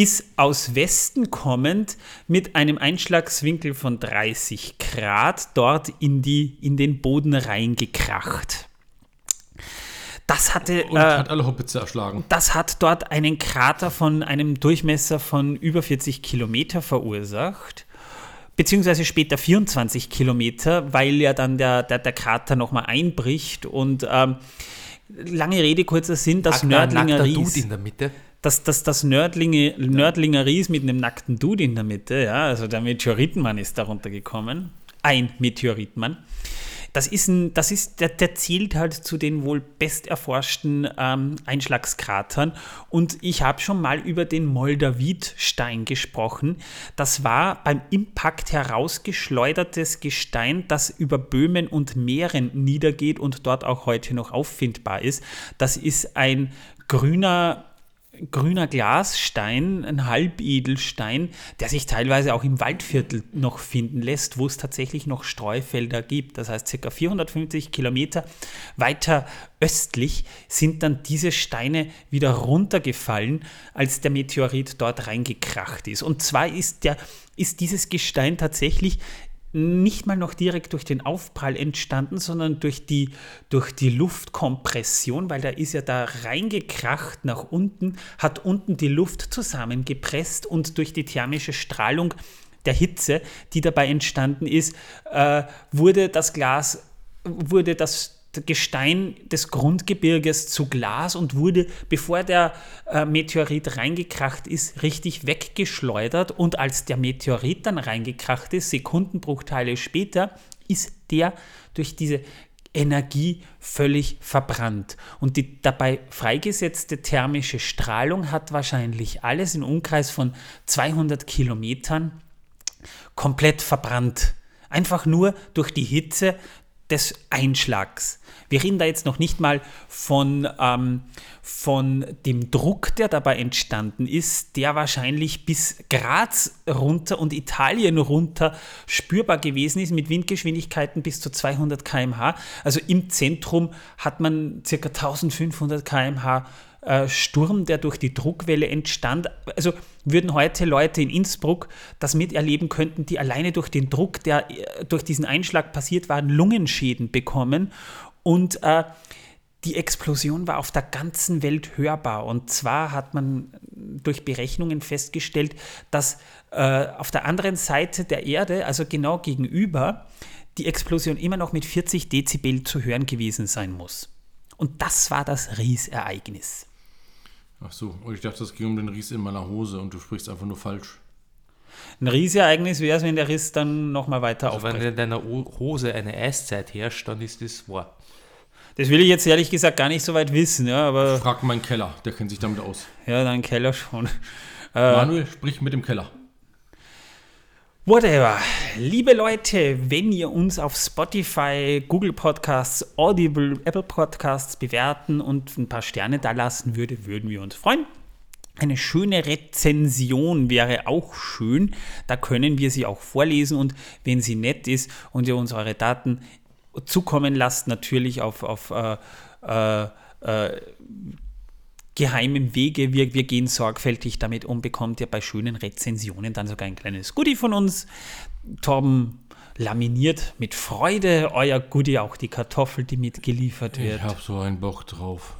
ist aus Westen kommend mit einem Einschlagswinkel von 30 Grad dort in, die, in den Boden reingekracht. Das hatte. Und äh, hat alle Hobbitze erschlagen. Das hat dort einen Krater von einem Durchmesser von über 40 Kilometer verursacht. Beziehungsweise später 24 Kilometer, weil ja dann der, der, der Krater nochmal einbricht. Und ähm, lange Rede, kurzer Sinn, das Nördlinger Ries. in der Mitte das, das, das Nördlinge, Nördlinger Ries mit einem nackten Dude in der Mitte, ja, also der Meteoritenmann ist darunter gekommen. Ein Meteoritenmann. Das ist, ein, das ist der, der zählt halt zu den wohl best erforschten ähm, Einschlagskratern. Und ich habe schon mal über den Moldavitstein gesprochen. Das war beim Impact herausgeschleudertes Gestein, das über Böhmen und Meeren niedergeht und dort auch heute noch auffindbar ist. Das ist ein grüner grüner Glasstein, ein Halbedelstein, der sich teilweise auch im Waldviertel noch finden lässt, wo es tatsächlich noch Streufelder gibt. Das heißt, circa 450 Kilometer weiter östlich sind dann diese Steine wieder runtergefallen, als der Meteorit dort reingekracht ist. Und zwar ist, der, ist dieses Gestein tatsächlich nicht mal noch direkt durch den Aufprall entstanden, sondern durch die, durch die Luftkompression, weil da ist ja da reingekracht nach unten, hat unten die Luft zusammengepresst und durch die thermische Strahlung der Hitze, die dabei entstanden ist, äh, wurde das Glas, wurde das Gestein des Grundgebirges zu Glas und wurde, bevor der äh, Meteorit reingekracht ist, richtig weggeschleudert. Und als der Meteorit dann reingekracht ist, Sekundenbruchteile später, ist der durch diese Energie völlig verbrannt. Und die dabei freigesetzte thermische Strahlung hat wahrscheinlich alles im Umkreis von 200 Kilometern komplett verbrannt. Einfach nur durch die Hitze des Einschlags. Wir reden da jetzt noch nicht mal von, ähm, von dem Druck, der dabei entstanden ist, der wahrscheinlich bis Graz runter und Italien runter spürbar gewesen ist, mit Windgeschwindigkeiten bis zu 200 km/h. Also im Zentrum hat man ca. 1500 km/h Sturm, der durch die Druckwelle entstand. Also würden heute Leute in Innsbruck das miterleben könnten, die alleine durch den Druck, der äh, durch diesen Einschlag passiert war, Lungenschäden bekommen. Und äh, die Explosion war auf der ganzen Welt hörbar. Und zwar hat man durch Berechnungen festgestellt, dass äh, auf der anderen Seite der Erde, also genau gegenüber, die Explosion immer noch mit 40 Dezibel zu hören gewesen sein muss. Und das war das Riesereignis. Ach so, und ich dachte, es ging um den Ries in meiner Hose und du sprichst einfach nur falsch. Ein Riesereignis wäre es, wenn der Riss dann nochmal weiter also Wenn in deiner Hose eine Eiszeit herrscht, dann ist das wahr. Das will ich jetzt ehrlich gesagt gar nicht so weit wissen, ja, aber. Frag meinen Keller, der kennt sich damit aus. Ja, dein Keller schon. Manuel, sprich mit dem Keller. Whatever. Liebe Leute, wenn ihr uns auf Spotify, Google Podcasts, Audible, Apple Podcasts bewerten und ein paar Sterne da lassen würde, würden wir uns freuen. Eine schöne Rezension wäre auch schön. Da können wir sie auch vorlesen und wenn sie nett ist und ihr uns eure Daten zukommen lasst, natürlich auf, auf äh, äh, äh, geheimem Wege. Wir, wir gehen sorgfältig damit um, bekommt ihr bei schönen Rezensionen dann sogar ein kleines Goodie von uns. Torben laminiert mit Freude euer Goodie, auch die Kartoffel, die mitgeliefert wird. Ich habe so einen Bock drauf.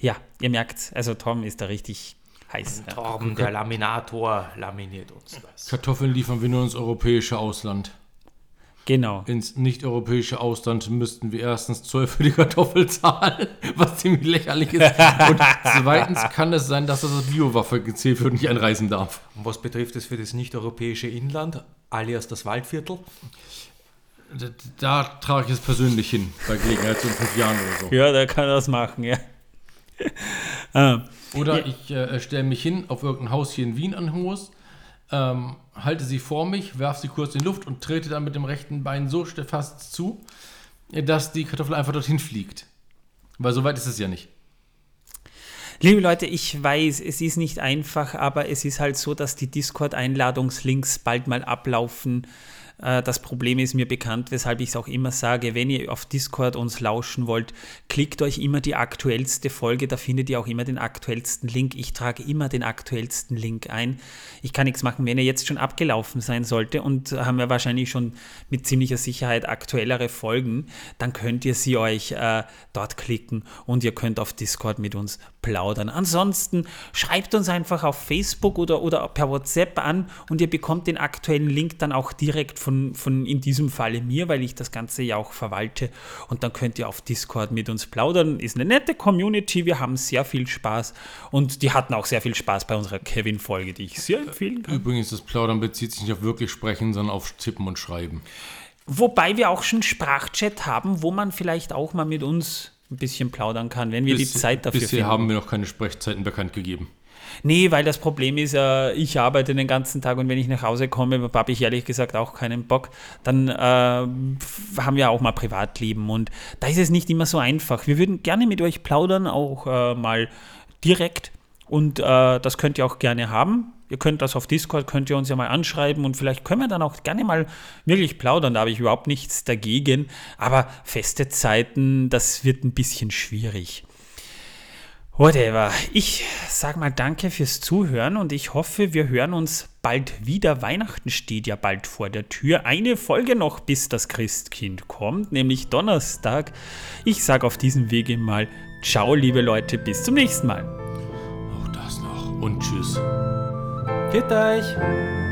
Ja, ihr merkt, also Tom ist da richtig heiß. Torben, der Laminator, laminiert uns das. Kartoffeln liefern wir nur ins europäische Ausland. Genau. Ins nicht-europäische Ausland müssten wir erstens Zoll für die Kartoffel zahlen, was ziemlich lächerlich ist. Und zweitens kann es sein, dass das als Biowaffe gezählt wird und nicht einreisen darf. Und was betrifft es für das nicht-europäische Inland, alias das Waldviertel? Da, da, trage ich es persönlich hin, bei Gelegenheit so in fünf Jahren oder so. Ja, da kann er das machen, ja. ah. Oder ja. ich äh, stelle mich hin auf irgendein Haus hier in Wien an Hohes ähm, halte sie vor mich, werfe sie kurz in die Luft und trete dann mit dem rechten Bein so fast zu, dass die Kartoffel einfach dorthin fliegt. Weil so weit ist es ja nicht. Liebe Leute, ich weiß, es ist nicht einfach, aber es ist halt so, dass die Discord-Einladungslinks bald mal ablaufen. Äh, das Problem ist mir bekannt, weshalb ich es auch immer sage, wenn ihr auf Discord uns lauschen wollt, klickt euch immer die aktuellste Folge, da findet ihr auch immer den aktuellsten Link. Ich trage immer den aktuellsten Link ein. Ich kann nichts machen, wenn er jetzt schon abgelaufen sein sollte und haben wir wahrscheinlich schon mit ziemlicher Sicherheit aktuellere Folgen, dann könnt ihr sie euch äh, dort klicken und ihr könnt auf Discord mit uns plaudern. Ansonsten schreibt uns einfach auf Facebook oder, oder per WhatsApp an und ihr bekommt den aktuellen Link dann auch direkt von, von in diesem Falle mir, weil ich das Ganze ja auch verwalte. Und dann könnt ihr auf Discord mit uns plaudern. Ist eine nette Community, wir haben sehr viel Spaß und die hatten auch sehr viel Spaß bei unserer Kevin-Folge, die ich sehr empfehlen kann. Übrigens, das Plaudern bezieht sich nicht auf wirklich sprechen, sondern auf Tippen und Schreiben. Wobei wir auch schon Sprachchat haben, wo man vielleicht auch mal mit uns ein bisschen plaudern kann, wenn wir Bis, die Zeit dafür bisher finden. haben wir noch keine Sprechzeiten bekannt gegeben. Nee, weil das Problem ist, äh, ich arbeite den ganzen Tag und wenn ich nach Hause komme, habe ich ehrlich gesagt auch keinen Bock. Dann äh, haben wir auch mal Privatleben und da ist es nicht immer so einfach. Wir würden gerne mit euch plaudern, auch äh, mal direkt und äh, das könnt ihr auch gerne haben. Ihr könnt das auf Discord, könnt ihr uns ja mal anschreiben und vielleicht können wir dann auch gerne mal wirklich plaudern. Da habe ich überhaupt nichts dagegen. Aber feste Zeiten, das wird ein bisschen schwierig. Whatever. Ich sag mal danke fürs Zuhören und ich hoffe, wir hören uns bald wieder. Weihnachten steht ja bald vor der Tür. Eine Folge noch, bis das Christkind kommt, nämlich Donnerstag. Ich sage auf diesem Wege mal Ciao, liebe Leute, bis zum nächsten Mal. Auch das noch. Und tschüss. Geht euch!